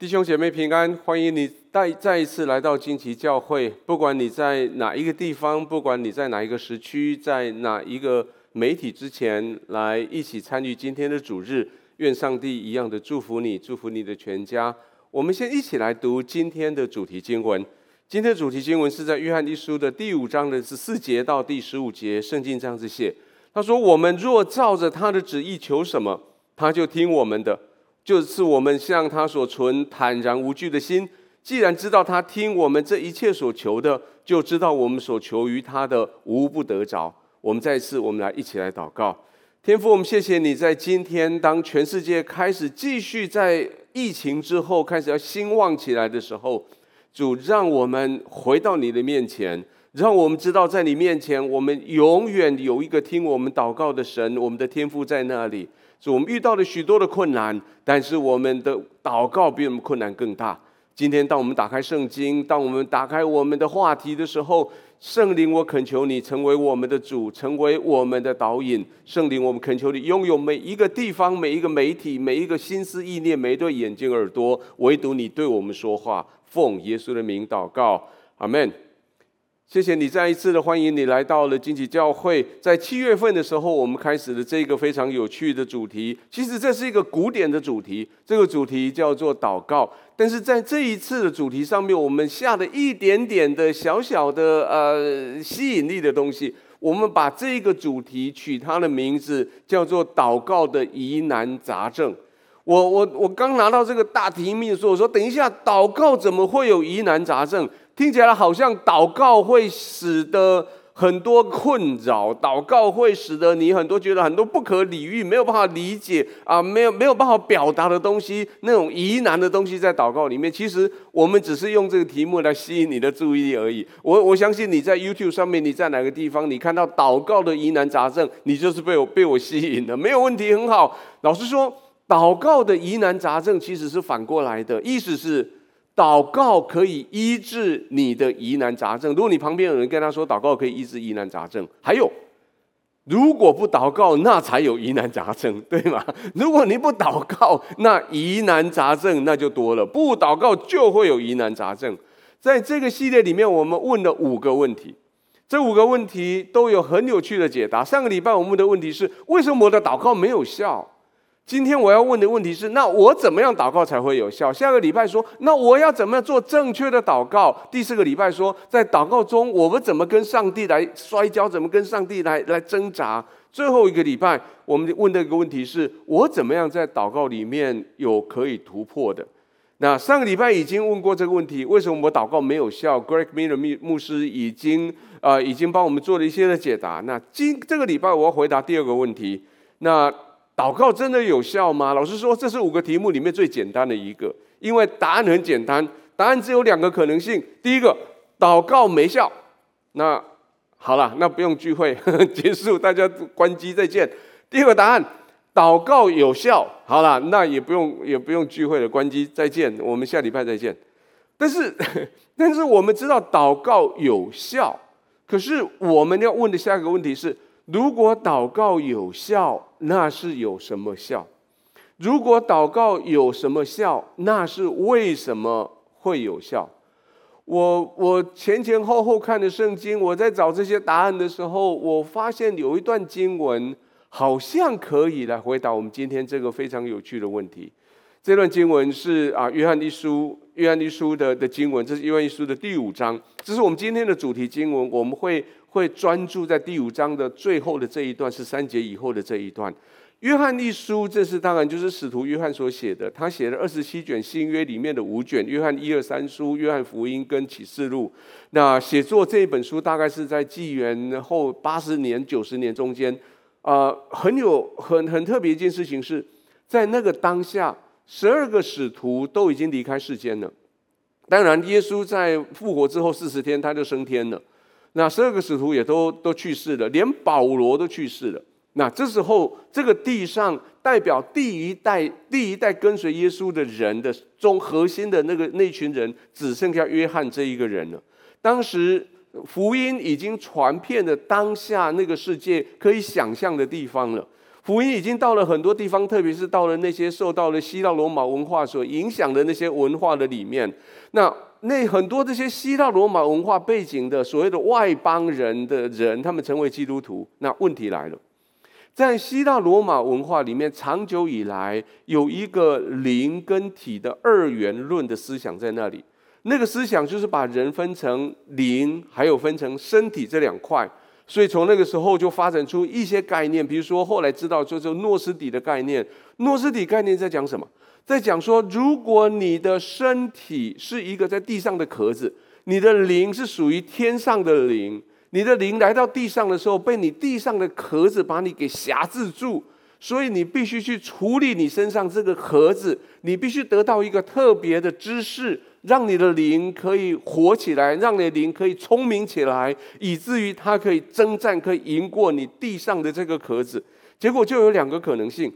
弟兄姐妹平安，欢迎你再再一次来到惊奇教会。不管你在哪一个地方，不管你在哪一个时区，在哪一个媒体之前来一起参与今天的主日，愿上帝一样的祝福你，祝福你的全家。我们先一起来读今天的主题经文。今天的主题经文是在约翰一书的第五章的十四节到第十五节。圣经这样子写：他说，我们若照着他的旨意求什么，他就听我们的。就是我们向他所存坦然无惧的心，既然知道他听我们这一切所求的，就知道我们所求于他的无不得着。我们再次，我们来一起来祷告，天父，我们谢谢你在今天，当全世界开始继续在疫情之后开始要兴旺起来的时候，主让我们回到你的面前，让我们知道在你面前，我们永远有一个听我们祷告的神，我们的天父在那里。所以我们遇到了许多的困难，但是我们的祷告比我们困难更大。今天，当我们打开圣经，当我们打开我们的话题的时候，圣灵，我恳求你成为我们的主，成为我们的导引。圣灵，我们恳求你拥有每一个地方、每一个媒体、每一个心思意念、每一对眼睛耳朵，唯独你对我们说话。奉耶稣的名祷告，阿门。谢谢你再一次的欢迎你来到了惊奇教会。在七月份的时候，我们开始了这个非常有趣的主题。其实这是一个古典的主题，这个主题叫做祷告。但是在这一次的主题上面，我们下了一点点的小小的呃吸引力的东西。我们把这个主题取它的名字叫做“祷告的疑难杂症”。我我我刚拿到这个大题目的时候，我说等一下，祷告怎么会有疑难杂症？听起来好像祷告会使得很多困扰，祷告会使得你很多觉得很多不可理喻、没有办法理解啊，没有没有办法表达的东西，那种疑难的东西在祷告里面。其实我们只是用这个题目来吸引你的注意力而已。我我相信你在 YouTube 上面，你在哪个地方，你看到祷告的疑难杂症，你就是被我被我吸引的，没有问题，很好。老实说，祷告的疑难杂症其实是反过来的，意思是。祷告可以医治你的疑难杂症。如果你旁边有人跟他说祷告可以医治疑难杂症，还有，如果不祷告，那才有疑难杂症，对吗？如果你不祷告，那疑难杂症那就多了。不祷告就会有疑难杂症。在这个系列里面，我们问了五个问题，这五个问题都有很有趣的解答。上个礼拜我们的问题是：为什么我的祷告没有效？今天我要问的问题是：那我怎么样祷告才会有效？下个礼拜说：那我要怎么样做正确的祷告？第四个礼拜说：在祷告中，我们怎么跟上帝来摔跤？怎么跟上帝来来挣扎？最后一个礼拜，我们问的一个问题是：我怎么样在祷告里面有可以突破的？那上个礼拜已经问过这个问题：为什么我祷告没有效？Greg Miller 牧师已经、呃、已经帮我们做了一些的解答。那今这个礼拜我要回答第二个问题。那祷告真的有效吗？老实说，这是五个题目里面最简单的一个，因为答案很简单，答案只有两个可能性。第一个，祷告没效，那好了，那不用聚会呵呵 结束，大家关机再见。第二个答案，祷告有效，好了，那也不用也不用聚会了，关机再见，我们下礼拜再见。但是，但是我们知道祷告有效，可是我们要问的下一个问题是。如果祷告有效，那是有什么效？如果祷告有什么效，那是为什么会有效？我我前前后后看的圣经，我在找这些答案的时候，我发现有一段经文好像可以来回答我们今天这个非常有趣的问题。这段经文是啊，约翰一书，约翰一书的的经文，这是约翰一书的第五章，这是我们今天的主题经文，我们会。会专注在第五章的最后的这一段，是三节以后的这一段。约翰一书，这是当然就是使徒约翰所写的，他写了二十七卷新约里面的五卷，约翰一二三书、约翰福音跟启示录。那写作这一本书大概是在纪元后八十年、九十年中间。啊、呃，很有很很特别一件事情是，在那个当下，十二个使徒都已经离开世间了。当然，耶稣在复活之后四十天他就升天了。那十二个使徒也都都去世了，连保罗都去世了。那这时候，这个地上代表第一代第一代跟随耶稣的人的中核心的那个那群人，只剩下约翰这一个人了。当时福音已经传遍了当下那个世界可以想象的地方了。福音已经到了很多地方，特别是到了那些受到了希腊罗马文化所影响的那些文化的里面。那那很多这些希腊罗马文化背景的所谓的外邦人的人，他们成为基督徒。那问题来了，在希腊罗马文化里面，长久以来有一个灵跟体的二元论的思想在那里。那个思想就是把人分成灵，还有分成身体这两块。所以从那个时候就发展出一些概念，比如说后来知道就是诺斯底的概念。诺斯底概念在讲什么？在讲说，如果你的身体是一个在地上的壳子，你的灵是属于天上的灵。你的灵来到地上的时候，被你地上的壳子把你给辖制住，所以你必须去处理你身上这个壳子，你必须得到一个特别的知识。让你的灵可以活起来，让你的灵可以聪明起来，以至于它可以征战，可以赢过你地上的这个壳子。结果就有两个可能性：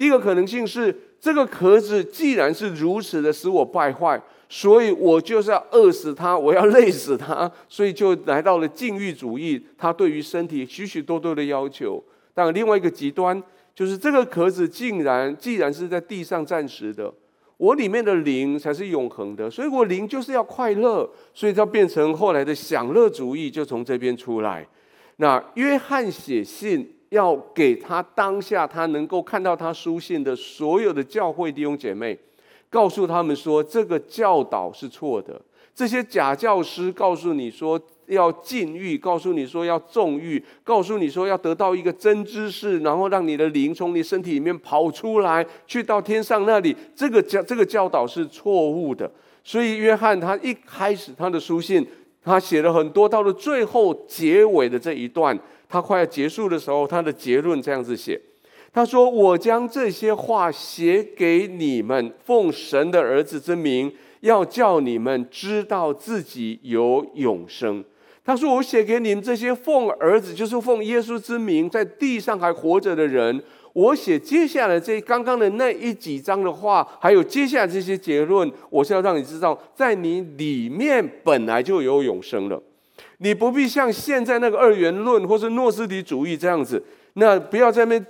第一个可能性是，这个壳子既然是如此的使我败坏，所以我就是要饿死它，我要累死它，所以就来到了禁欲主义。它对于身体许许多多的要求。但另外一个极端就是，这个壳子竟然既然是在地上暂时的。我里面的灵才是永恒的，所以我灵就是要快乐，所以它变成后来的享乐主义，就从这边出来。那约翰写信要给他当下他能够看到他书信的所有的教会弟兄姐妹，告诉他们说，这个教导是错的，这些假教师告诉你说。要禁欲，告诉你说要纵欲，告诉你说要得到一个真知识，然后让你的灵从你身体里面跑出来，去到天上那里。这个教这个教导是错误的。所以约翰他一开始他的书信，他写了很多，到了最后结尾的这一段，他快要结束的时候，他的结论这样子写：他说：“我将这些话写给你们，奉神的儿子之名，要叫你们知道自己有永生。”他说：“我写给你们这些奉儿子，就是奉耶稣之名，在地上还活着的人。我写接下来这刚刚的那一几章的话，还有接下来这些结论，我是要让你知道，在你里面本来就有永生了。你不必像现在那个二元论或是诺斯底主义这样子，那不要在那边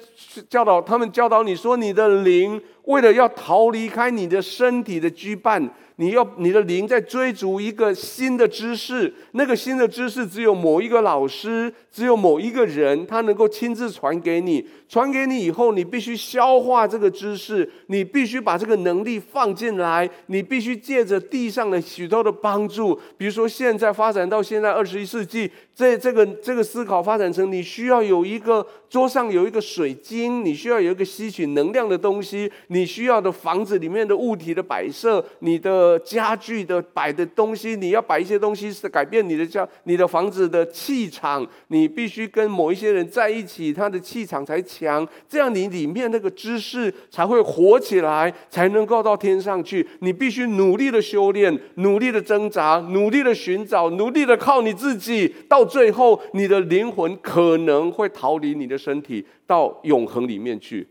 教导他们教导你说，你的灵为了要逃离开你的身体的羁绊。”你要你的灵在追逐一个新的知识，那个新的知识只有某一个老师，只有某一个人，他能够亲自传给你。传给你以后，你必须消化这个知识，你必须把这个能力放进来，你必须借着地上的许多的帮助，比如说现在发展到现在二十一世纪，这这个这个思考发展成，你需要有一个桌上有一个水晶，你需要有一个吸取能量的东西，你需要的房子里面的物体的摆设，你的。家具的摆的东西，你要摆一些东西是改变你的家、你的房子的气场。你必须跟某一些人在一起，他的气场才强，这样你里面那个知识才会活起来，才能够到天上去。你必须努力的修炼，努力的挣扎，努力的寻找，努力的靠你自己，到最后你的灵魂可能会逃离你的身体，到永恒里面去。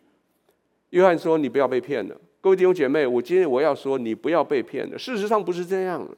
约翰说：“你不要被骗了。”各位弟兄姐妹，我今天我要说，你不要被骗了。事实上不是这样的。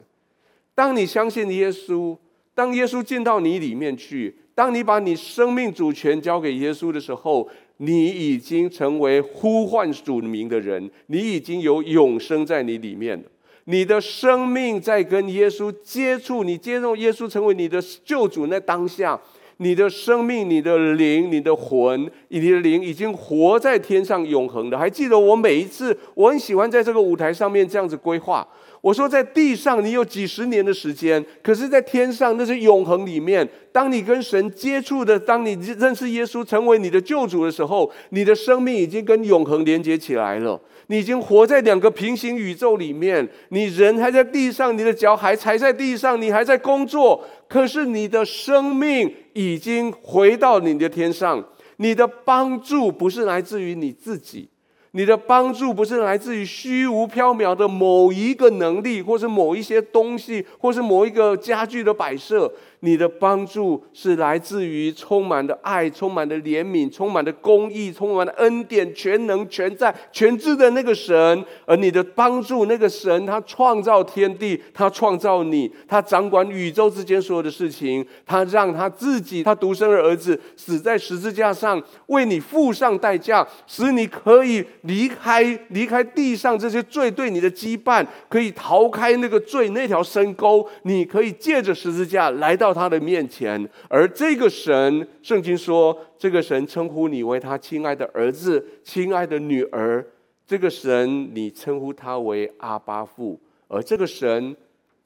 当你相信耶稣，当耶稣进到你里面去，当你把你生命主权交给耶稣的时候，你已经成为呼唤主名的人，你已经有永生在你里面了。你的生命在跟耶稣接触，你接受耶稣成为你的救主那当下。你的生命、你的灵、你的魂、你的灵已经活在天上永恒的。还记得我每一次，我很喜欢在这个舞台上面这样子规划。我说，在地上你有几十年的时间，可是，在天上那是永恒里面。当你跟神接触的，当你认识耶稣成为你的救主的时候，你的生命已经跟永恒连接起来了。你已经活在两个平行宇宙里面，你人还在地上，你的脚还踩在地上，你还在工作，可是你的生命已经回到你的天上。你的帮助不是来自于你自己，你的帮助不是来自于虚无缥缈的某一个能力，或是某一些东西，或是某一个家具的摆设。你的帮助是来自于充满的爱、充满的怜悯、充满的公义、充满的恩典、全能、全在、全知的那个神。而你的帮助，那个神，他创造天地，他创造你，他掌管宇宙之间所有的事情。他让他自己，他独生的儿子死在十字架上，为你付上代价，使你可以离开离开地上这些罪对你的羁绊，可以逃开那个罪那条深沟。你可以借着十字架来到。他的面前，而这个神，圣经说，这个神称呼你为他亲爱的儿子、亲爱的女儿。这个神，你称呼他为阿巴父。而这个神，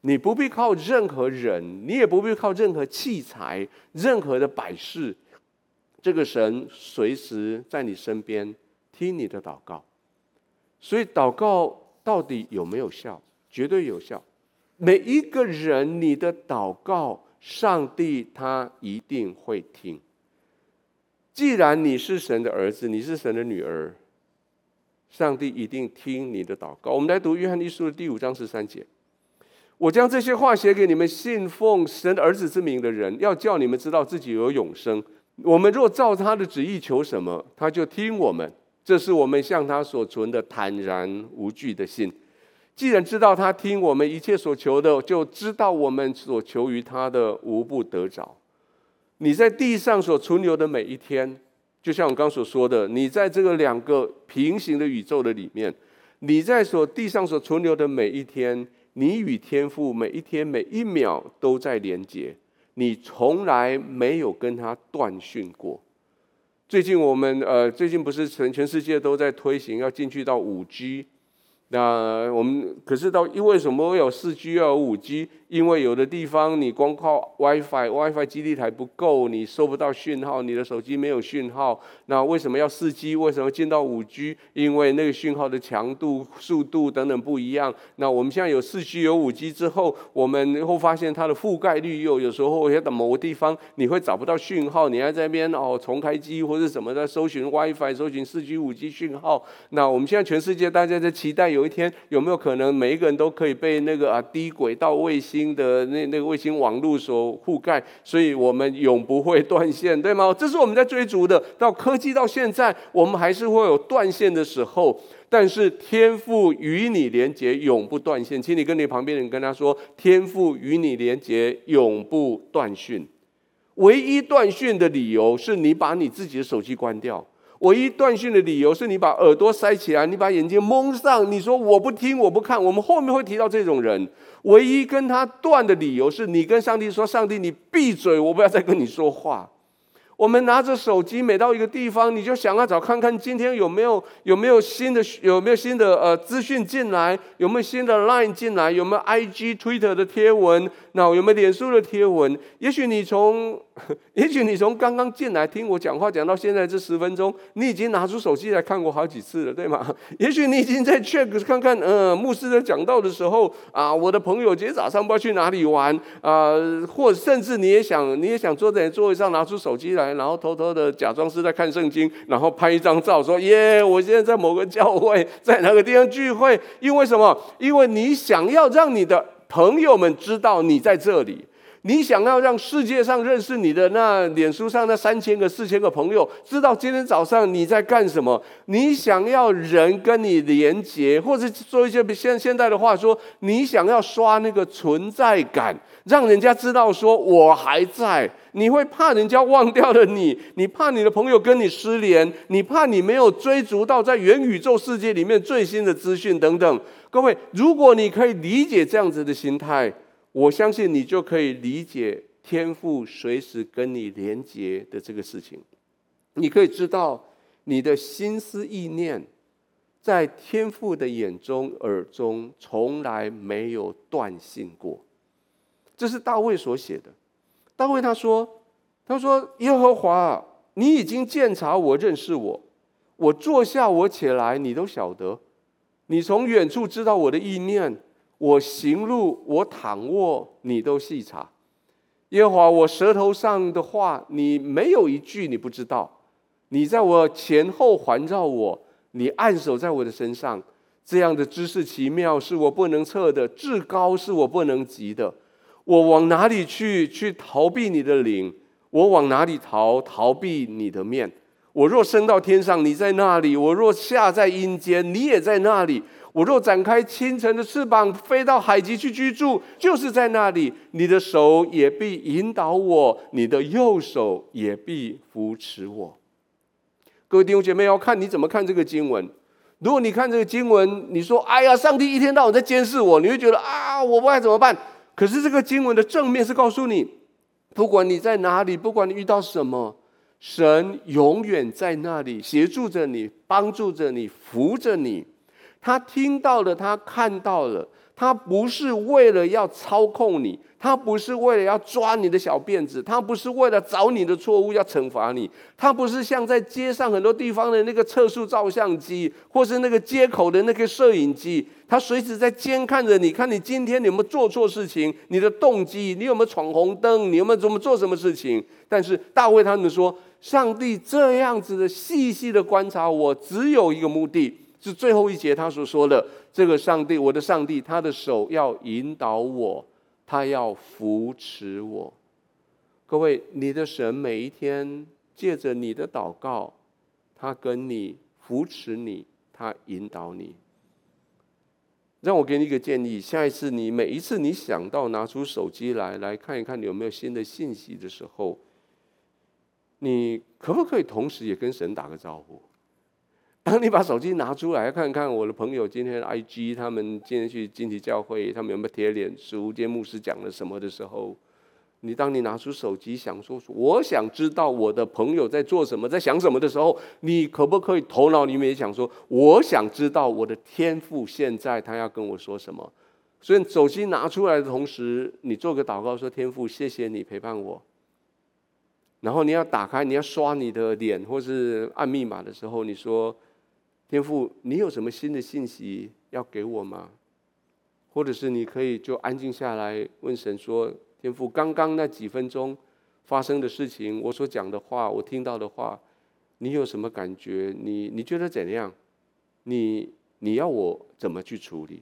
你不必靠任何人，你也不必靠任何器材、任何的摆饰。这个神随时在你身边听你的祷告。所以，祷告到底有没有效？绝对有效。每一个人，你的祷告。上帝他一定会听。既然你是神的儿子，你是神的女儿，上帝一定听你的祷告。我们来读约翰一书的第五章十三节：我将这些话写给你们信奉神的儿子之名的人，要叫你们知道自己有永生。我们若照他的旨意求什么，他就听我们。这是我们向他所存的坦然无惧的心。既然知道他听我们一切所求的，就知道我们所求于他的无不得着。你在地上所存留的每一天，就像我刚所说的，你在这个两个平行的宇宙的里面，你在所地上所存留的每一天，你与天父每一天每一秒都在连接，你从来没有跟他断讯过。最近我们呃，最近不是全全世界都在推行要进去到五 G。那我们可是到，因为什么会有四 G 要有五 G？因为有的地方你光靠 WiFi，WiFi 基地台不够，你收不到讯号，你的手机没有讯号。那为什么要四 G？为什么进到五 G？因为那个讯号的强度、速度等等不一样。那我们现在有四 G 有五 G 之后，我们会发现它的覆盖率又有时候会在某个地方你会找不到讯号，你还在那边哦重开机或者什么的搜寻 WiFi、搜寻四 G、五 G 讯号。那我们现在全世界大家在期待有一天有没有可能每一个人都可以被那个啊低轨道卫星。的那那个卫星网络所覆盖，所以我们永不会断线，对吗？这是我们在追逐的。到科技到现在，我们还是会有断线的时候，但是天赋与你连结，永不断线。请你跟你旁边人跟他说：天赋与你连结，永不断讯。唯一断讯的理由是你把你自己的手机关掉。唯一断讯的理由是你把耳朵塞起来，你把眼睛蒙上，你说我不听，我不看。我们后面会提到这种人，唯一跟他断的理由是你跟上帝说：“上帝，你闭嘴，我不要再跟你说话。”我们拿着手机，每到一个地方，你就想要找看看今天有没有有没有新的有没有新的呃资讯进来，有没有新的 Line 进来，有没有 IG、Twitter 的贴文，那有没有脸书的贴文？也许你从 也许你从刚刚进来听我讲话讲到现在这十分钟，你已经拿出手机来看过好几次了，对吗？也许你已经在 check 看看，呃，牧师在讲道的时候啊，我的朋友今天早上不知道去哪里玩啊，或甚至你也想你也想坐在座位上拿出手机来。然后偷偷的假装是在看圣经，然后拍一张照，说：“耶，我现在在某个教会，在哪个地方聚会。”因为什么？因为你想要让你的朋友们知道你在这里。你想要让世界上认识你的那脸书上那三千个、四千个朋友知道今天早上你在干什么？你想要人跟你连接，或者说一些现现代的话说，你想要刷那个存在感，让人家知道说我还在。你会怕人家忘掉了你，你怕你的朋友跟你失联，你怕你没有追逐到在元宇宙世界里面最新的资讯等等。各位，如果你可以理解这样子的心态。我相信你就可以理解天赋随时跟你连接的这个事情，你可以知道你的心思意念，在天赋的眼中耳中从来没有断信过。这是大卫所写的。大卫他说：“他说耶和华，你已经鉴察我，认识我，我坐下，我起来，你都晓得，你从远处知道我的意念。”我行路，我躺卧，你都细察。耶和华，我舌头上的话，你没有一句你不知道。你在我前后环绕我，你按手在我的身上，这样的知识奇妙是我不能测的，至高是我不能及的。我往哪里去？去逃避你的灵？我往哪里逃？逃避你的面？我若升到天上，你在那里；我若下在阴间，你也在那里。我若展开清晨的翅膀，飞到海极去居住，就是在那里。你的手也必引导我，你的右手也必扶持我。各位弟兄姐妹，要看你怎么看这个经文。如果你看这个经文，你说：“哎呀，上帝一天到晚在监视我。”你会觉得啊，我不该怎么办。可是这个经文的正面是告诉你，不管你在哪里，不管你遇到什么，神永远在那里协助着你，帮助着你，扶着你。他听到了，他看到了，他不是为了要操控你，他不是为了要抓你的小辫子，他不是为了找你的错误要惩罚你，他不是像在街上很多地方的那个测速照相机，或是那个街口的那个摄影机，他随时在监看着你，看你今天有没有做错事情，你的动机，你有没有闯红灯，你有没有怎么做什么事情。但是大卫他们说，上帝这样子的细细的观察我，只有一个目的。是最后一节他所说的，这个上帝，我的上帝，他的手要引导我，他要扶持我。各位，你的神每一天借着你的祷告，他跟你扶持你，他引导你。让我给你一个建议，下一次你每一次你想到拿出手机来来看一看有没有新的信息的时候，你可不可以同时也跟神打个招呼？当你把手机拿出来看看，我的朋友今天 IG 他们今天去金旗教会，他们有没有贴脸书？今天牧师讲了什么的时候，你当你拿出手机想说，我想知道我的朋友在做什么，在想什么的时候，你可不可以头脑里面也想说，我想知道我的天赋现在他要跟我说什么？所以手机拿出来的同时，你做个祷告说，天赋，谢谢你陪伴我。然后你要打开，你要刷你的脸或是按密码的时候，你说。天父，你有什么新的信息要给我吗？或者是你可以就安静下来问神说：“天父，刚刚那几分钟发生的事情，我所讲的话，我听到的话，你有什么感觉？你你觉得怎样？你你要我怎么去处理？”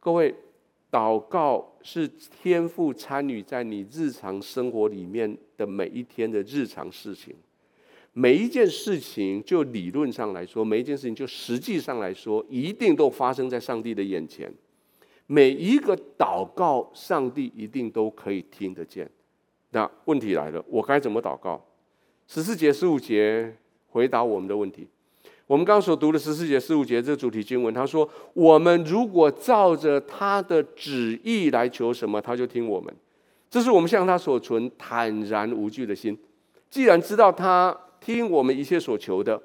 各位，祷告是天父参与在你日常生活里面的每一天的日常事情。每一件事情，就理论上来说，每一件事情就实际上来说，一定都发生在上帝的眼前。每一个祷告，上帝一定都可以听得见。那问题来了，我该怎么祷告？十四节、十五节回答我们的问题。我们刚刚所读的十四节、十五节这主题经文，他说：我们如果照着他的旨意来求什么，他就听我们。这是我们向他所存坦然无惧的心。既然知道他。听我们一切所求的，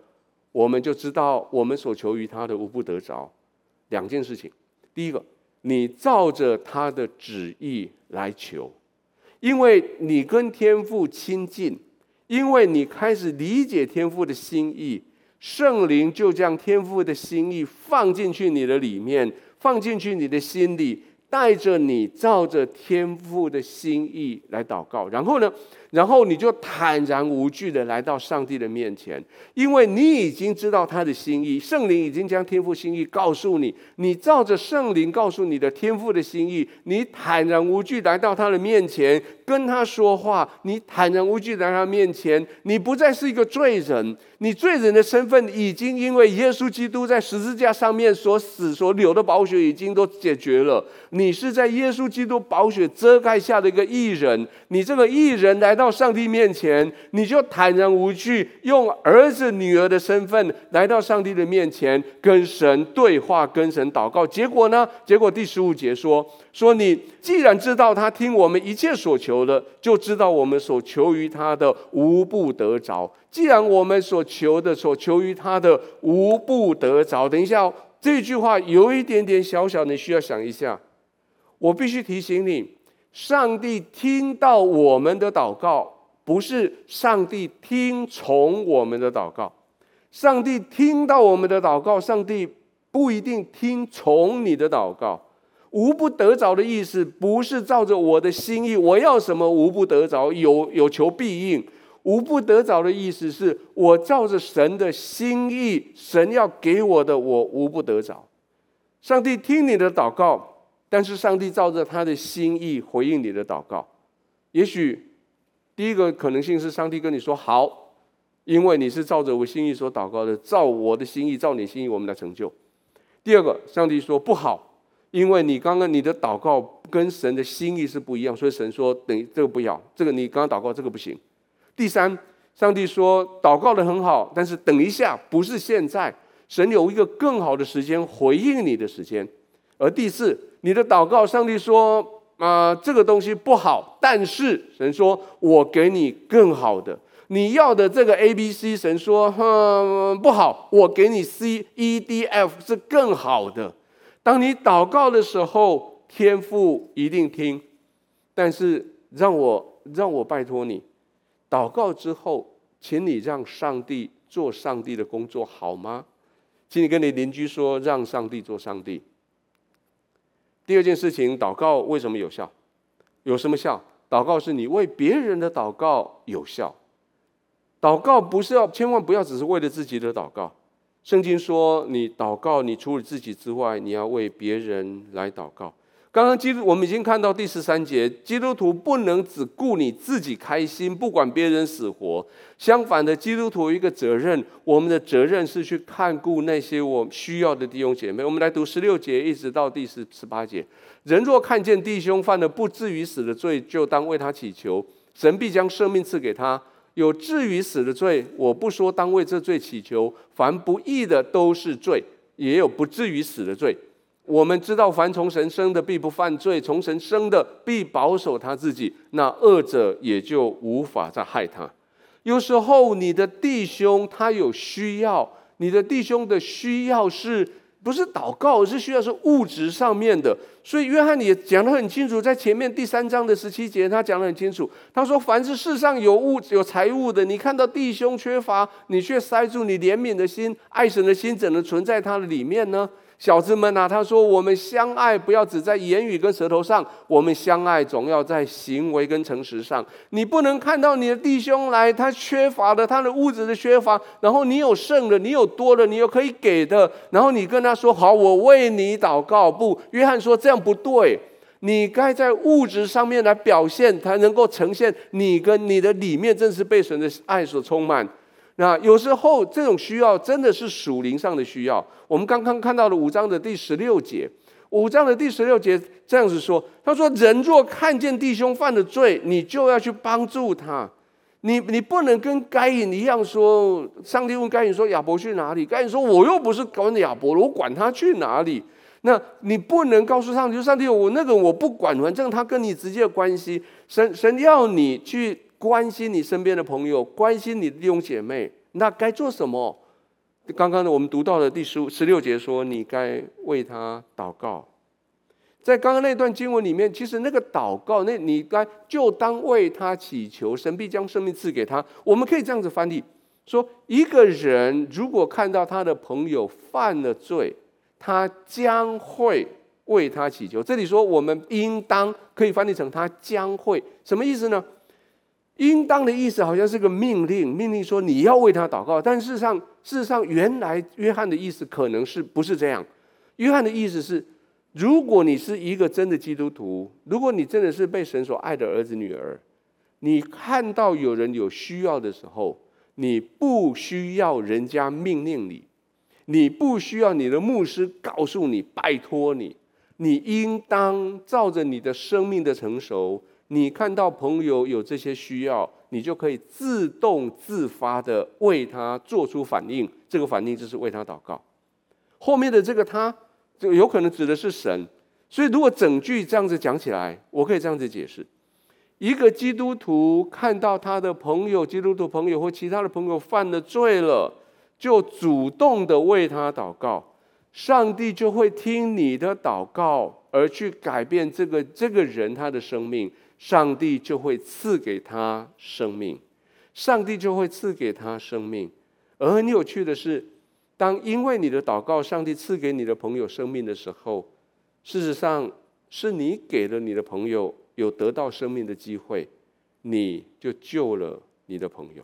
我们就知道我们所求于他的无不得着。两件事情，第一个，你照着他的旨意来求，因为你跟天父亲近，因为你开始理解天父的心意，圣灵就将天父的心意放进去你的里面，放进去你的心里，带着你照着天父的心意来祷告。然后呢？然后你就坦然无惧的来到上帝的面前，因为你已经知道他的心意，圣灵已经将天赋心意告诉你，你照着圣灵告诉你的天赋的心意，你坦然无惧来到他的面前，跟他说话，你坦然无惧来到他面前，你不再是一个罪人，你罪人的身份已经因为耶稣基督在十字架上面所死所流的宝血已经都解决了，你是在耶稣基督宝血遮盖下的一个义人，你这个义人来。到上帝面前，你就坦然无惧，用儿子、女儿的身份来到上帝的面前，跟神对话，跟神祷告。结果呢？结果第十五节说：说你既然知道他听我们一切所求的，就知道我们所求于他的无不得着。既然我们所求的、所求于他的无不得着，等一下，这句话有一点点小小，你需要想一下。我必须提醒你。上帝听到我们的祷告，不是上帝听从我们的祷告。上帝听到我们的祷告，上帝不一定听从你的祷告。无不得着的意思，不是照着我的心意，我要什么无不得着，有有求必应。无不得着的意思是我照着神的心意，神要给我的，我无不得着。上帝听你的祷告，但是上帝照着他的心意回应你的祷告。也许第一个可能性是上帝跟你说好，因为你是照着我心意所祷告的，照我的心意，照你心意，我们来成就。第二个，上帝说不好，因为你刚刚你的祷告跟神的心意是不一样，所以神说等这个不要，这个你刚刚祷告这个不行。第三，上帝说祷告得很好，但是等一下，不是现在。神有一个更好的时间回应你的时间，而第四，你的祷告，上帝说啊、这个东西不好，但是神说我给你更好的，你要的这个 A B C，神说哼不好，我给你 C E D F 是更好的。当你祷告的时候，天父一定听，但是让我让我拜托你，祷告之后，请你让上帝做上帝的工作好吗？请你跟你邻居说，让上帝做上帝。第二件事情，祷告为什么有效？有什么效？祷告是你为别人的祷告有效。祷告不是要，千万不要只是为了自己的祷告。圣经说，你祷告，你除了自己之外，你要为别人来祷告。刚刚基督，我们已经看到第十三节，基督徒不能只顾你自己开心，不管别人死活。相反的，基督徒一个责任，我们的责任是去看顾那些我需要的弟兄姐妹。我们来读十六节一直到第十十八节。人若看见弟兄犯了不至于死的罪，就当为他祈求，神必将生命赐给他。有至于死的罪，我不说当为这罪祈求，凡不义的都是罪，也有不至于死的罪。我们知道，凡从神生的必不犯罪，从神生的必保守他自己，那恶者也就无法再害他。有时候你的弟兄他有需要，你的弟兄的需要是不是祷告，是需要是物质上面的。所以约翰也讲得很清楚，在前面第三章的十七节，他讲得很清楚。他说：“凡是世上有物有财物的，你看到弟兄缺乏，你却塞住你怜悯的心、爱神的心，怎能存在他的里面呢？”小子们呐、他说：“我们相爱不要只在言语跟舌头上，我们相爱总要在行为跟诚实上。你不能看到你的弟兄来，他缺乏的，他的物质的缺乏，然后你有剩的，你有多的，你有可以给的，然后你跟他说好，我为你祷告。不，约翰说这样不对，你该在物质上面来表现，才能够呈现你跟你的里面正是被神的爱所充满。”那有时候这种需要真的是属灵上的需要。我们刚刚看到了五章的第十六节，五章的第十六节这样子说：“他说，人若看见弟兄犯了罪，你就要去帮助他。你你不能跟该隐一样说，上帝问该隐说亚伯去哪里？该隐说我又不是管亚伯，我管他去哪里？那你不能告诉上帝，上帝我那个我不管，反正他跟你直接的关系。神神要你去。”关心你身边的朋友，关心你的弟兄姐妹，那该做什么？刚刚呢，我们读到的第十五、十六节说，你该为他祷告。在刚刚那段经文里面，其实那个祷告，那你该就当为他祈求，神必将生命赐给他。我们可以这样子翻译：说一个人如果看到他的朋友犯了罪，他将会为他祈求。这里说我们应当可以翻译成他将会，什么意思呢？应当的意思好像是个命令，命令说你要为他祷告。但事实上，事实上，原来约翰的意思可能是不是这样？约翰的意思是，如果你是一个真的基督徒，如果你真的是被神所爱的儿子女儿，你看到有人有需要的时候，你不需要人家命令你，你不需要你的牧师告诉你，拜托你，你应当照着你的生命的成熟。你看到朋友有这些需要，你就可以自动自发的为他做出反应。这个反应就是为他祷告。后面的这个他，就有可能指的是神。所以如果整句这样子讲起来，我可以这样子解释：一个基督徒看到他的朋友、基督徒朋友或其他的朋友犯了罪了，就主动的为他祷告，上帝就会听你的祷告，而去改变这个这个人他的生命。上帝就会赐给他生命，上帝就会赐给他生命。而很有趣的是，当因为你的祷告，上帝赐给你的朋友生命的时候，事实上是你给了你的朋友有得到生命的机会，你就救了你的朋友。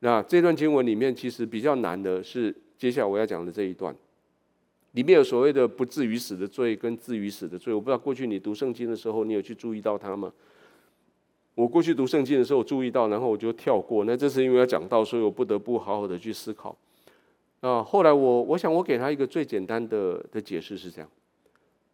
那这段经文里面，其实比较难的是接下来我要讲的这一段，里面有所谓的不至于死的罪跟至于死的罪。我不知道过去你读圣经的时候，你有去注意到它吗？我过去读圣经的时候注意到，然后我就跳过。那这是因为要讲到，所以我不得不好好的去思考。啊，后来我我想我给他一个最简单的的解释是这样：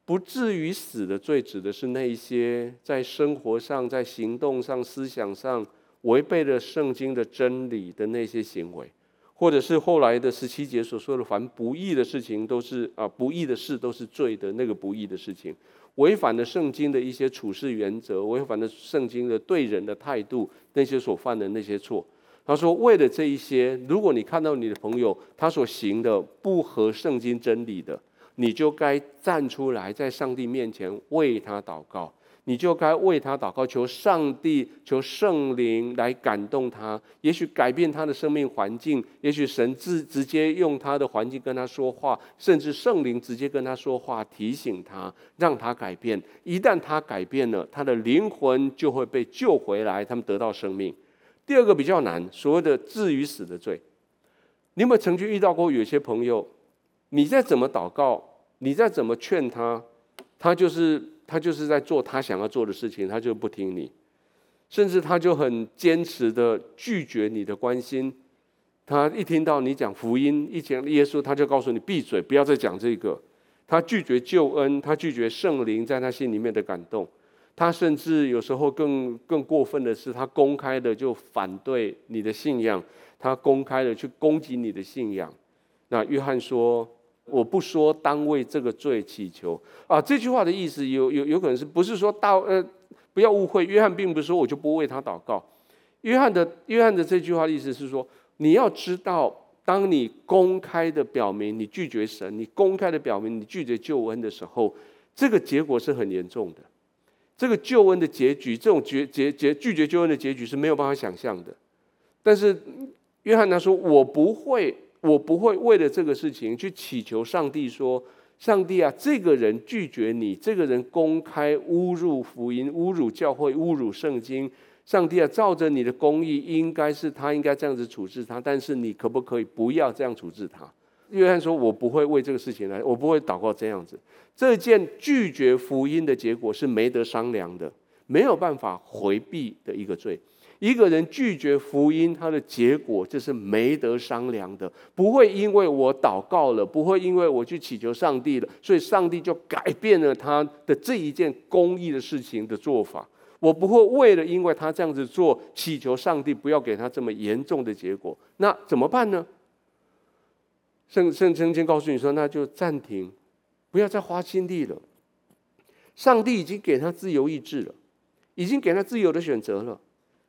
不至于死的罪，指的是那一些在生活上、在行动上、思想上违背了圣经的真理的那些行为，或者是后来的十七节所说的凡不义的事情都是啊，不义的事都是罪的那个不义的事情。违反了圣经的一些处事原则，违反了圣经的对人的态度，那些所犯的那些错。他说：“为了这一些，如果你看到你的朋友他所行的不合圣经真理的，你就该站出来，在上帝面前为他祷告。”你就该为他祷告，求上帝、求圣灵来感动他，也许改变他的生命环境，也许神直直接用他的环境跟他说话，甚至圣灵直接跟他说话，提醒他，让他改变。一旦他改变了，他的灵魂就会被救回来，他们得到生命。第二个比较难，所谓的至于死的罪，你有没有曾经遇到过有些朋友，你再怎么祷告，你再怎么劝他，他就是。他就是在做他想要做的事情，他就不听你，甚至他就很坚持的拒绝你的关心。他一听到你讲福音，一讲耶稣，他就告诉你闭嘴，不要再讲这个。他拒绝救恩，他拒绝圣灵在他心里面的感动。他甚至有时候更更过分的是，他公开的就反对你的信仰，他公开的去攻击你的信仰。那约翰说。我不说当为这个罪祈求啊，这句话的意思有有有可能是不是说大呃，不要误会，约翰并不是说我就不为他祷告。约翰的约翰的这句话的意思是说，你要知道，当你公开的表明你拒绝神，你公开的表明你拒绝救恩的时候，这个结果是很严重的。这个救恩的结局，这种结结结拒绝救恩的结局是没有办法想象的。但是约翰他说，我不会。我不会为了这个事情去祈求上帝说：“上帝啊，这个人拒绝你，这个人公开侮辱福音、侮辱教会、侮辱圣经。上帝啊，照着你的公义，应该是他应该这样子处置他，但是你可不可以不要这样处置他？”约翰说：“我不会为这个事情来，我不会祷告这样子。这件拒绝福音的结果是没得商量的，没有办法回避的一个罪。”一个人拒绝福音，他的结果就是没得商量的。不会因为我祷告了，不会因为我去祈求上帝了，所以上帝就改变了他的这一件公义的事情的做法。我不会为了因为他这样子做，祈求上帝不要给他这么严重的结果。那怎么办呢？圣圣圣经告诉你说，那就暂停，不要再花心力了。上帝已经给他自由意志了，已经给他自由的选择了。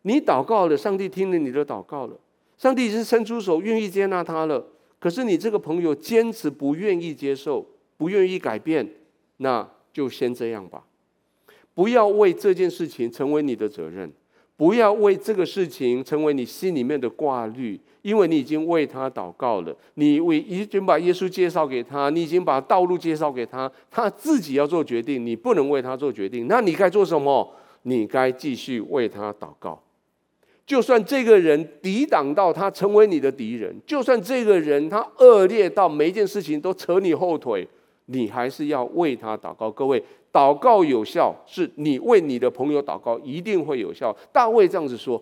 你祷告了，上帝听了你的祷告了，上帝已经伸出手，愿意接纳他了。可是你这个朋友坚持不愿意接受，不愿意改变，那就先这样吧。不要为这件事情成为你的责任，不要为这个事情成为你心里面的挂虑，因为你已经为他祷告了，你为已经把耶稣介绍给他，你已经把道路介绍给他，他自己要做决定，你不能为他做决定。那你该做什么？你该继续为他祷告。就算这个人抵挡到他成为你的敌人，就算这个人他恶劣到每一件事情都扯你后腿，你还是要为他祷告。各位，祷告有效，是你为你的朋友祷告一定会有效。大卫这样子说，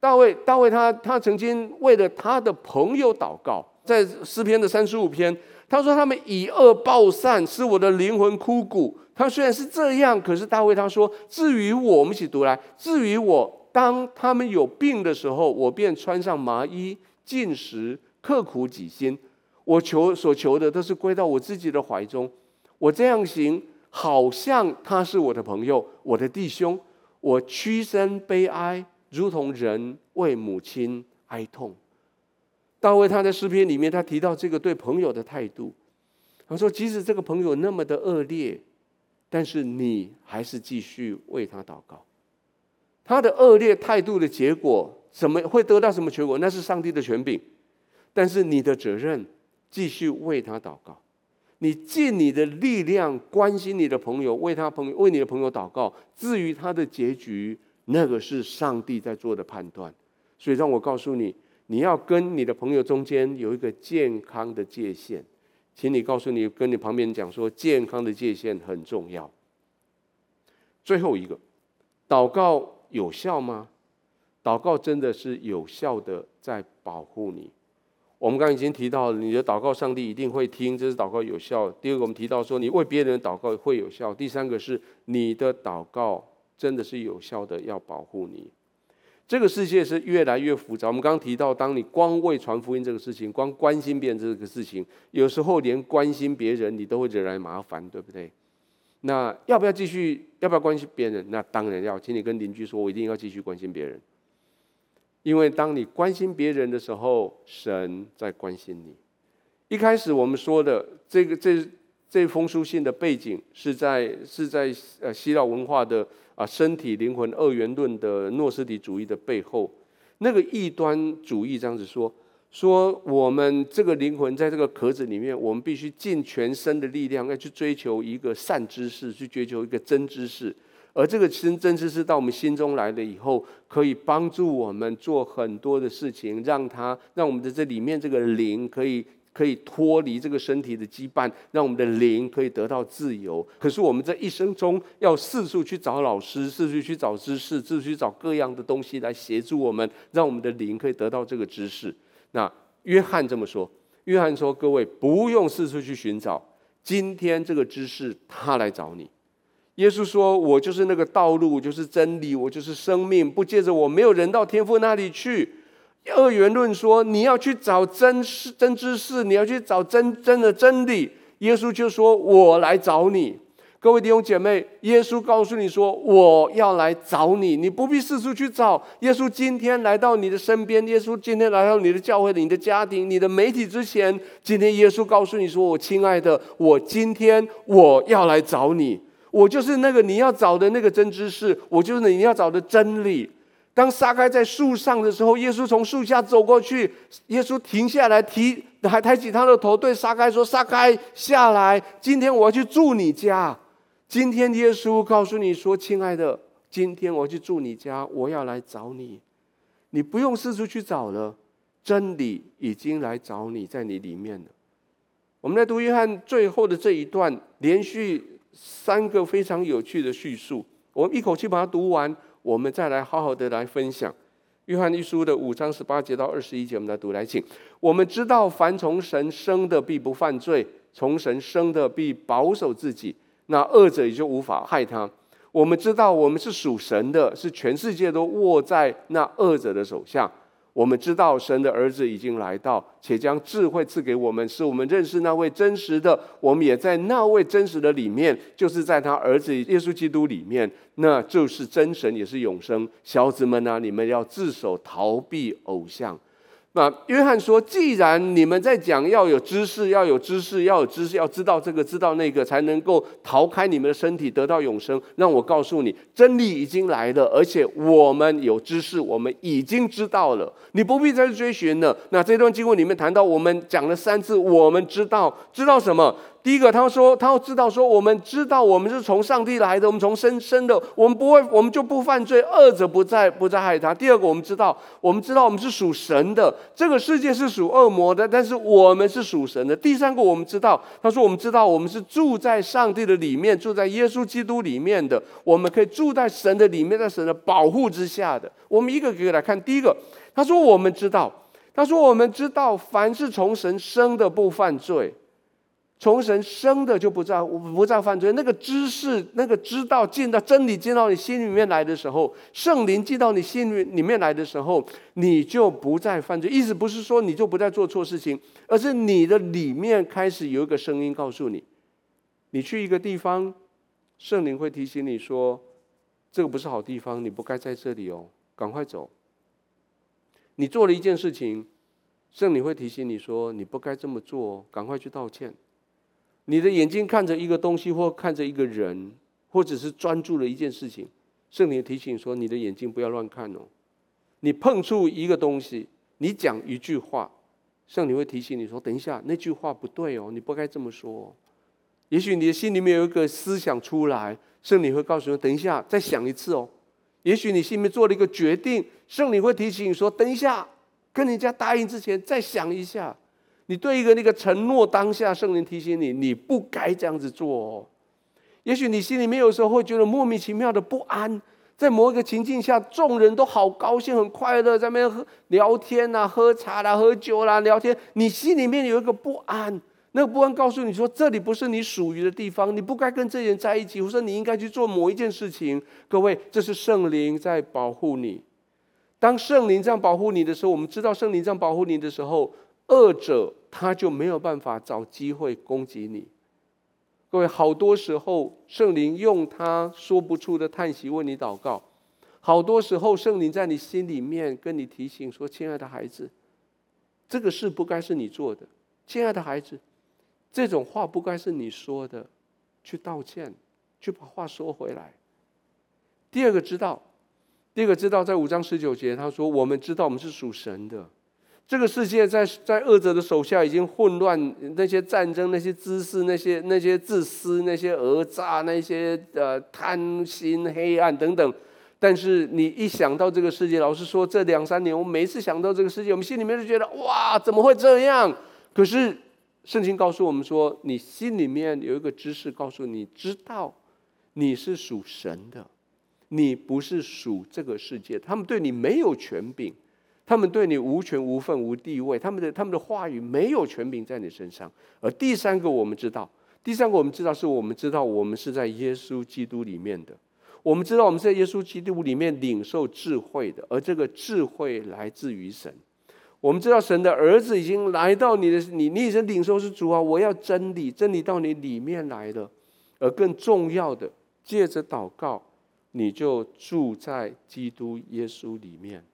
大卫，大卫他他曾经为了他的朋友祷告，在诗篇的三十五篇，他说他们以恶报善，使我的灵魂枯骨。他虽然是这样，可是大卫他说，至于我，我们一起读来，至于我。当他们有病的时候，我便穿上麻衣，进食，刻苦己心。我求所求的都是归到我自己的怀中。我这样行，好像他是我的朋友，我的弟兄。我屈身悲哀，如同人为母亲哀痛。大卫他在诗篇里面，他提到这个对朋友的态度。他说：即使这个朋友那么的恶劣，但是你还是继续为他祷告。他的恶劣态度的结果，怎么会得到什么结果？那是上帝的权柄，但是你的责任继续为他祷告，你尽你的力量关心你的朋友，为他朋友为你的朋友祷告。至于他的结局，那个是上帝在做的判断。所以让我告诉你，你要跟你的朋友中间有一个健康的界限。请你告诉你，跟你旁边讲说，健康的界限很重要。最后一个，祷告有效吗？祷告真的是有效的，在保护你。我们刚刚已经提到了，你的祷告上帝一定会听，这是祷告有效。第二个，我们提到说，你为别人祷告会有效。第三个是你的祷告真的是有效的，要保护你。这个世界是越来越复杂。我们刚刚提到，当你光为传福音这个事情，光关心别人这个事情，有时候连关心别人你都会惹来麻烦，对不对？那要不要继续？要不要关心别人？那当然要。请你跟邻居说，我一定要继续关心别人。因为当你关心别人的时候，神在关心你。一开始我们说的这个这这封书信的背景是在是在呃希腊文化的。啊，身体、灵魂二元论的诺斯底主义的背后，那个异端主义这样子说：说我们这个灵魂在这个壳子里面，我们必须尽全身的力量要去追求一个善知识，去追求一个真知识。而这个真真知识到我们心中来了以后，可以帮助我们做很多的事情，让它让我们的这里面这个灵可以。可以脱离这个身体的羁绊，让我们的灵可以得到自由。可是我们在一生中要四处去找老师，四处去找知识，四处去找各样的东西来协助我们，让我们的灵可以得到这个知识。那约翰这么说，约翰说：“各位不用四处去寻找，今天这个知识他来找你。”耶稣说：“我就是那个道路，我就是真理，我就是生命。不借着我，没有人到天父那里去。”二元论说，你要去找真事真知识，你要去找真真的真理。耶稣就说：“我来找你。”各位弟兄姐妹，耶稣告诉你说：“我要来找你，你不必四处去找。”耶稣今天来到你的身边，耶稣今天来到你的教会、你的家庭、你的媒体之前，今天耶稣告诉你说：“我亲爱的，我今天我要来找你，我就是那个你要找的那个真知识，我就是你要找的真理。”当撒该在树上的时候，耶稣从树下走过去，耶稣停下来，提还抬起他的头，对撒该说：“撒该下来，今天我要去住你家。今天耶稣告诉你说，亲爱的，今天我去住你家，我要来找你，你不用四处去找了，真理已经来找你，在你里面了。”我们来读约翰最后的这一段，连续三个非常有趣的叙述，我们一口气把它读完。我们再来好好的来分享《约翰一书》的五章十八节到二十一节，我们来读来，请。我们知道，凡从神生的必不犯罪，从神生的必保守自己，那恶者也就无法害他。我们知道，我们是属神的，是全世界都握在那恶者的手下。我们知道神的儿子已经来到，且将智慧赐给我们，使我们认识那位真实的。我们也在那位真实的里面，就是在他儿子耶稣基督里面，那就是真神，也是永生。小子们啊，你们要自首，逃避偶像。那约翰说：“既然你们在讲要有知识，要有知识，要有知识，要知道这个，知道那个，才能够逃开你们的身体，得到永生。让我告诉你，真理已经来了，而且我们有知识，我们已经知道了，你不必再去追寻了。那这段经文里面谈到，我们讲了三次，我们知道，知道什么？”第一个，他说，他要知道说，我们知道我们是从上帝来的，我们从生生的，我们不会，我们就不犯罪，恶者不再不再害他。第二个，我们知道，我们知道我们是属神的，这个世界是属恶魔的，但是我们是属神的。第三个，我们知道，他说，我们知道我们是住在上帝的里面，住在耶稣基督里面的，我们可以住在神的里面，在神的保护之下的。我们一个一个来看，第一个，他说我们知道，他说我们知道，凡是从神生的不犯罪。从神生的就不再不再犯罪，那个知识、那个知道进到真理进到你心里面来的时候，圣灵进到你心里里面来的时候，你就不再犯罪。意思不是说你就不再做错事情，而是你的里面开始有一个声音告诉你：你去一个地方，圣灵会提醒你说，这个不是好地方，你不该在这里哦，赶快走。你做了一件事情，圣灵会提醒你说，你不该这么做，赶快去道歉。你的眼睛看着一个东西，或看着一个人，或者是专注了一件事情，圣灵提醒说：你的眼睛不要乱看哦。你碰触一个东西，你讲一句话，圣灵会提醒你说：等一下，那句话不对哦，你不该这么说。也许你的心里面有一个思想出来，圣灵会告诉你：等一下，再想一次哦。也许你心里面做了一个决定，圣灵会提醒你说：“等一下，跟人家答应之前再想一下。”你对一个那个承诺当下，圣灵提醒你，你不该这样子做哦。也许你心里面有时候会觉得莫名其妙的不安，在某一个情境下，众人都好高兴、很快乐，在那边喝聊天呐、喝茶啦、喝酒啦、聊天，你心里面有一个不安。那个不安告诉你说，这里不是你属于的地方，你不该跟这些人在一起，或者说你应该去做某一件事情。各位，这是圣灵在保护你。当圣灵这样保护你的时候，我们知道圣灵这样保护你的时候。恶者他就没有办法找机会攻击你。各位，好多时候圣灵用他说不出的叹息为你祷告；好多时候圣灵在你心里面跟你提醒说：“亲爱的孩子，这个事不该是你做的。亲爱的孩子，这种话不该是你说的，去道歉，去把话说回来。”第二个知道，第二个知道，在五章十九节他说：“我们知道我们是属神的。”这个世界在在恶者的手下已经混乱，那些战争、那些知识、那些那些自私、那些讹诈、那些呃贪心、黑暗等等。但是你一想到这个世界，老实说，这两三年我每一次想到这个世界，我们心里面就觉得哇，怎么会这样？可是圣经告诉我们说，你心里面有一个知识告诉你，知道你是属神的，你不是属这个世界，他们对你没有权柄。他们对你无权无份无地位，他们的他们的话语没有权柄在你身上。而第三个我们知道，第三个我们知道是我们知道我们是在耶稣基督里面的，我们知道我们在耶稣基督里面领受智慧的，而这个智慧来自于神。我们知道神的儿子已经来到你的你，你已经领受是主啊，我要真理，真理到你里面来了。而更重要的，借着祷告，你就住在基督耶稣里面。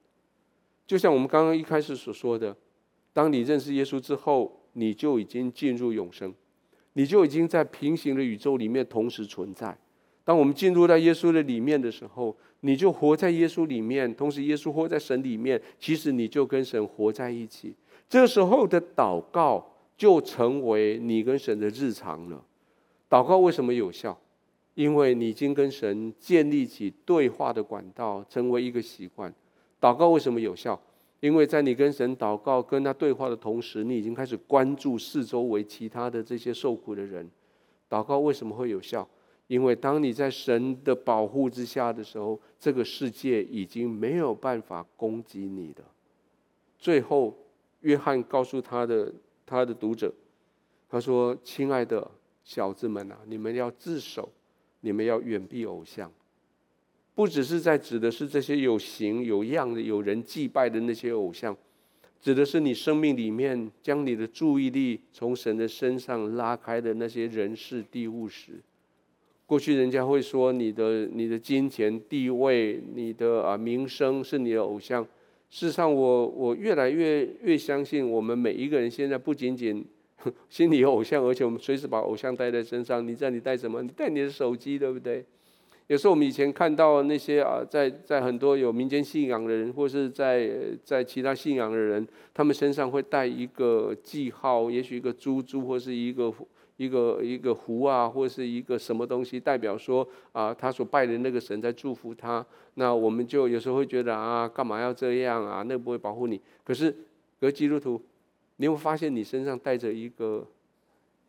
就像我们刚刚一开始所说的，当你认识耶稣之后，你就已经进入永生，你就已经在平行的宇宙里面同时存在。当我们进入到耶稣的里面的时候，你就活在耶稣里面，同时耶稣活在神里面，其实你就跟神活在一起。这时候的祷告就成为你跟神的日常了。祷告为什么有效？因为你已经跟神建立起对话的管道，成为一个习惯。祷告为什么有效？因为在你跟神祷告、跟他对话的同时，你已经开始关注四周围其他的这些受苦的人。祷告为什么会有效？因为当你在神的保护之下的时候，这个世界已经没有办法攻击你的。最后，约翰告诉他的他的读者，他说：“亲爱的小子们啊，你们要自守，你们要远避偶像。”不只是在指的是这些有形有样的、有人祭拜的那些偶像，指的是你生命里面将你的注意力从神的身上拉开的那些人事地物时。过去人家会说你的你的金钱地位、你的啊名声是你的偶像。事实上，我我越来越越相信，我们每一个人现在不仅仅 心里有偶像，而且我们随时把偶像带在身上。你知道你带什么？你带你的手机，对不对？有时候我们以前看到那些啊，在在很多有民间信仰的人，或是在在其他信仰的人，他们身上会带一个记号，也许一个珠珠，或是一个一个一个壶啊，或是一个什么东西，代表说啊，他所拜的那个神在祝福他。那我们就有时候会觉得啊，干嘛要这样啊？那不会保护你。可是，各位基督徒，你会发现你身上带着一个。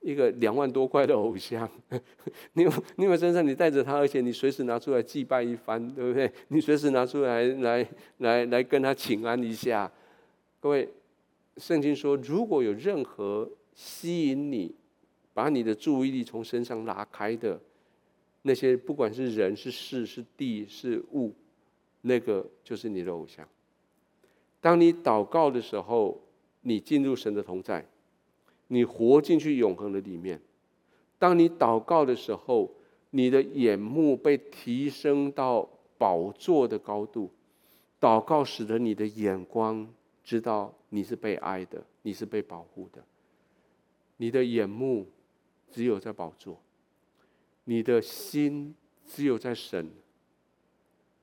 一个两万多块的偶像，你有你有身上你带着他，而且你随时拿出来祭拜一番，对不对？你随时拿出来来来来跟他请安一下。各位，圣经说，如果有任何吸引你，把你的注意力从身上拉开的那些，不管是人是事是地是物，那个就是你的偶像。当你祷告的时候，你进入神的同在。你活进去永恒的里面。当你祷告的时候，你的眼目被提升到宝座的高度。祷告使得你的眼光知道你是被爱的，你是被保护的。你的眼目只有在宝座，你的心只有在神，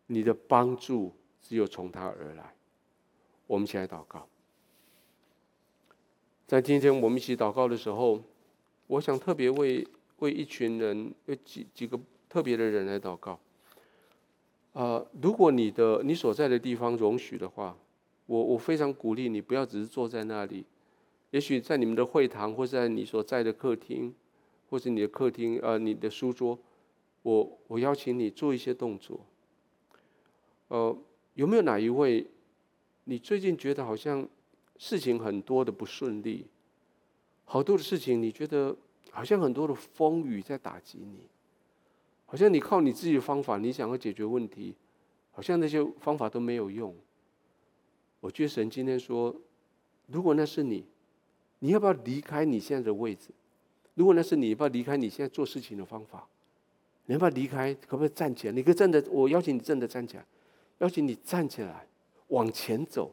你的帮助只有从他而来。我们一起来祷告。在今天我们一起祷告的时候，我想特别为为一群人，有几几个特别的人来祷告。呃，如果你的你所在的地方容许的话，我我非常鼓励你不要只是坐在那里，也许在你们的会堂，或在你所在的客厅，或是你的客厅呃你的书桌，我我邀请你做一些动作。呃，有没有哪一位，你最近觉得好像事情很多的不顺利，好多的事情你觉得好像很多的风雨在打击你？好像你靠你自己的方法，你想要解决问题，好像那些方法都没有用。我觉得神今天说，如果那是你，你要不要离开你现在的位置？如果那是你，要不要离开你现在做事情的方法？你要不要离开？可不可以站起来？你可以站着，我邀请你站着站起来，邀请你站起来往前走，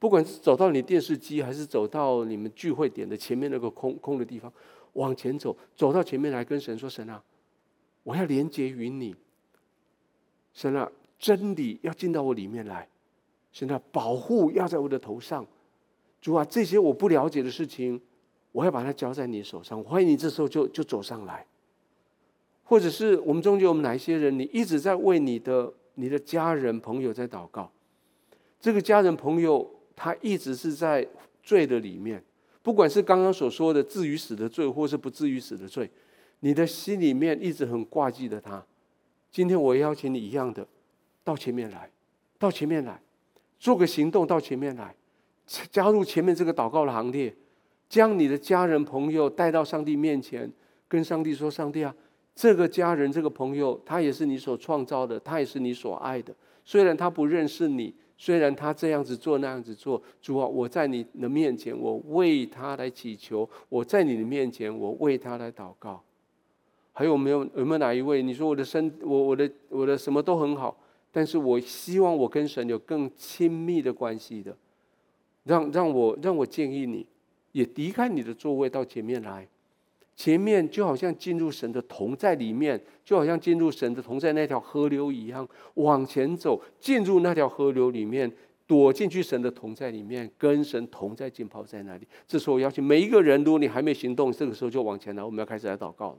不管是走到你电视机，还是走到你们聚会点的前面那个空空的地方，往前走，走到前面来跟神说：“神啊。”我要连接于你，神啊，真理要进到我里面来，神啊，保护要在我的头上，主啊，这些我不了解的事情，我要把它交在你手上。我欢迎你这时候就就走上来，或者是我们中间有哪一些人，你一直在为你的你的家人朋友在祷告，这个家人朋友他一直是在罪的里面，不管是刚刚所说的至于死的罪，或是不至于死的罪。你的心里面一直很挂记着他，今天我邀请你一样的，到前面来，到前面来，做个行动到前面来，加入前面这个祷告的行列，将你的家人朋友带到上帝面前，跟上帝说：“上帝啊，这个家人这个朋友，他也是你所创造的，他也是你所爱的。虽然他不认识你，虽然他这样子做那样子做，主啊，我在你的面前，我为他来祈求；我在你的面前，我为他来祷告。”还有没有有没有哪一位？你说我的身，我我的我的什么都很好，但是我希望我跟神有更亲密的关系的，让让我让我建议你，也离开你的座位到前面来，前面就好像进入神的同在里面，就好像进入神的同在那条河流一样，往前走，进入那条河流里面，躲进去神的同在里面，跟神同在浸泡在那里。这时候我邀请每一个人，如果你还没行动，这个时候就往前来，我们要开始来祷告。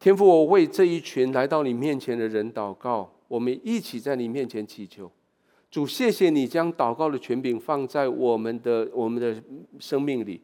天父，我为这一群来到你面前的人祷告，我们一起在你面前祈求。主，谢谢你将祷告的权柄放在我们的我们的生命里，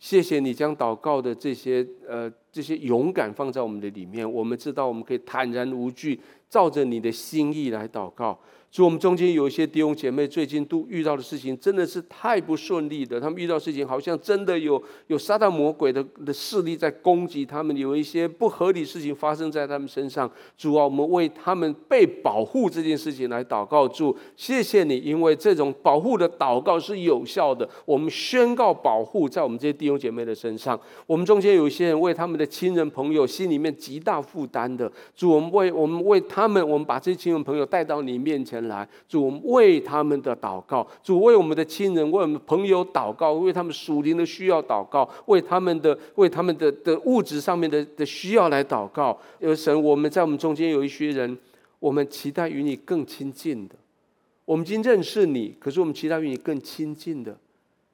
谢谢你将祷告的这些呃这些勇敢放在我们的里面。我们知道我们可以坦然无惧，照着你的心意来祷告。所以，我们中间有一些弟兄姐妹，最近都遇到的事情真的是太不顺利的。他们遇到事情，好像真的有有撒旦魔鬼的的势力在攻击他们，有一些不合理事情发生在他们身上。主啊，我们为他们被保护这件事情来祷告。主，谢谢你，因为这种保护的祷告是有效的。我们宣告保护在我们这些弟兄姐妹的身上。我们中间有一些人为他们的亲人朋友心里面极大负担的。主，我们为我们为他们，我们把这些亲人朋友带到你面前。来，主，为他们的祷告，主为我们的亲人、为我们朋友祷告，为他们属灵的需要祷告，为他们的、为他们的的物质上面的的需要来祷告。有神，我们在我们中间有一些人，我们期待与你更亲近的。我们已经认识你，可是我们期待与你更亲近的。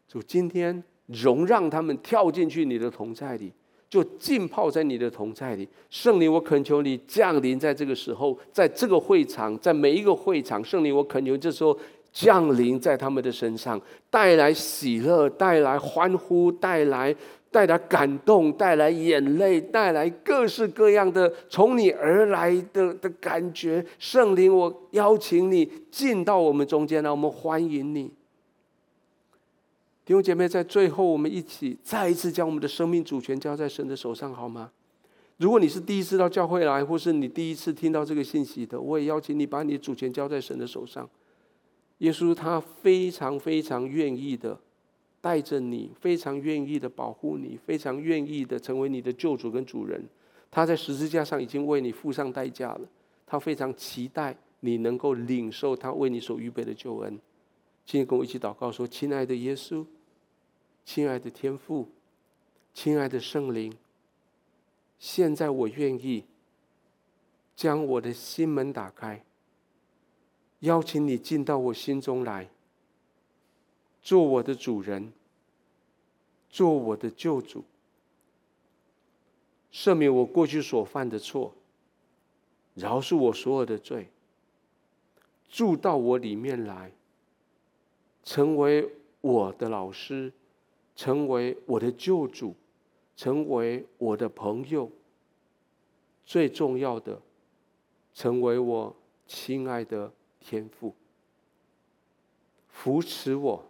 主，今天容让他们跳进去你的同在里。就浸泡在你的同在里，圣灵，我恳求你降临在这个时候，在这个会场，在每一个会场，圣灵，我恳求这时候降临在他们的身上，带来喜乐，带来欢呼，带来带来感动，带来眼泪，带来各式各样的从你而来的的感觉。圣灵，我邀请你进到我们中间来，我们欢迎你。弟兄姐妹，在最后，我们一起再一次将我们的生命主权交在神的手上，好吗？如果你是第一次到教会来，或是你第一次听到这个信息的，我也邀请你把你的主权交在神的手上。耶稣他非常非常愿意的带着你，非常愿意的保护你，非常愿意的成为你的救主跟主人。他在十字架上已经为你付上代价了，他非常期待你能够领受他为你所预备的救恩。请你跟我一起祷告说：“亲爱的耶稣。”亲爱的天父，亲爱的圣灵，现在我愿意将我的心门打开，邀请你进到我心中来，做我的主人，做我的救主，赦免我过去所犯的错，饶恕我所有的罪，住到我里面来，成为我的老师，成为我的救主，成为我的朋友。最重要的，成为我亲爱的天父，扶持我，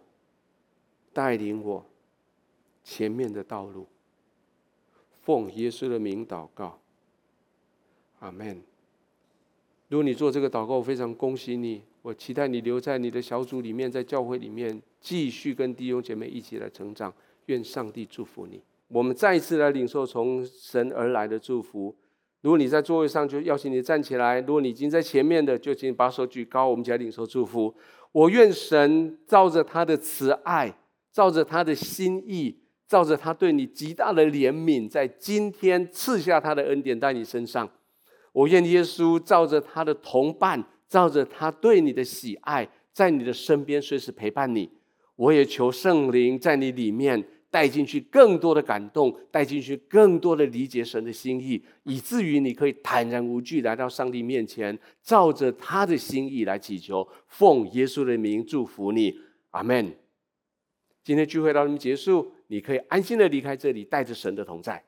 带领我前面的道路。奉耶稣的名祷告，阿门。如果你做这个祷告，我非常恭喜你。我期待你留在你的小组里面，在教会里面继续跟弟兄姐妹一起来成长。愿上帝祝福你。我们再一次来领受从神而来的祝福。如果你在座位上，就邀请你站起来；如果你已经在前面的，就请你把手举高，我们一起来领受祝福。我愿神照着他的慈爱，照着他的心意。照着他对你极大的怜悯，在今天赐下他的恩典在你身上。我愿耶稣照着他的同伴，照着他对你的喜爱，在你的身边随时陪伴你。我也求圣灵在你里面带进去更多的感动，带进去更多的理解神的心意，以至于你可以坦然无惧来到上帝面前，照着他的心意来祈求。奉耶稣的名祝福你，阿门。今天聚会到这结束。你可以安心的离开这里，带着神的同在。